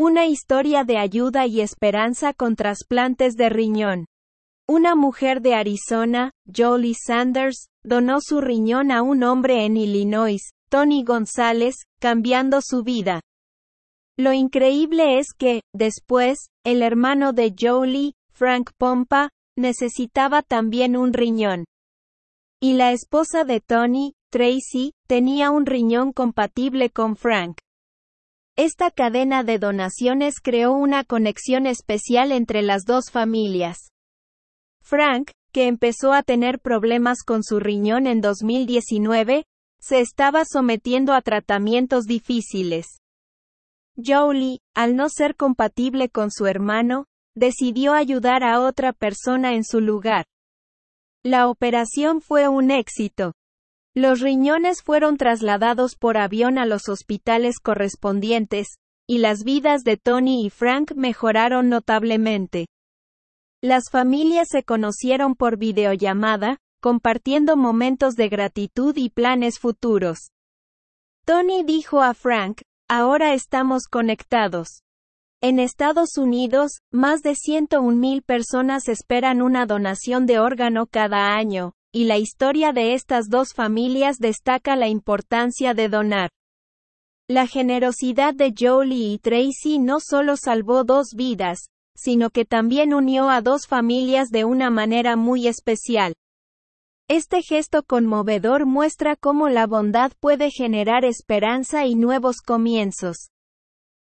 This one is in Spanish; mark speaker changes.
Speaker 1: Una historia de ayuda y esperanza con trasplantes de riñón. Una mujer de Arizona, Jolie Sanders, donó su riñón a un hombre en Illinois, Tony González, cambiando su vida. Lo increíble es que, después, el hermano de Jolie, Frank Pompa, necesitaba también un riñón. Y la esposa de Tony, Tracy, tenía un riñón compatible con Frank. Esta cadena de donaciones creó una conexión especial entre las dos familias. Frank, que empezó a tener problemas con su riñón en 2019, se estaba sometiendo a tratamientos difíciles. Jolie, al no ser compatible con su hermano, decidió ayudar a otra persona en su lugar. La operación fue un éxito. Los riñones fueron trasladados por avión a los hospitales correspondientes, y las vidas de Tony y Frank mejoraron notablemente. Las familias se conocieron por videollamada, compartiendo momentos de gratitud y planes futuros. Tony dijo a Frank, ahora estamos conectados. En Estados Unidos, más de 101.000 personas esperan una donación de órgano cada año, y la historia de estas dos familias destaca la importancia de donar. La generosidad de Jolie y Tracy no solo salvó dos vidas, sino que también unió a dos familias de una manera muy especial. Este gesto conmovedor muestra cómo la bondad puede generar esperanza y nuevos comienzos.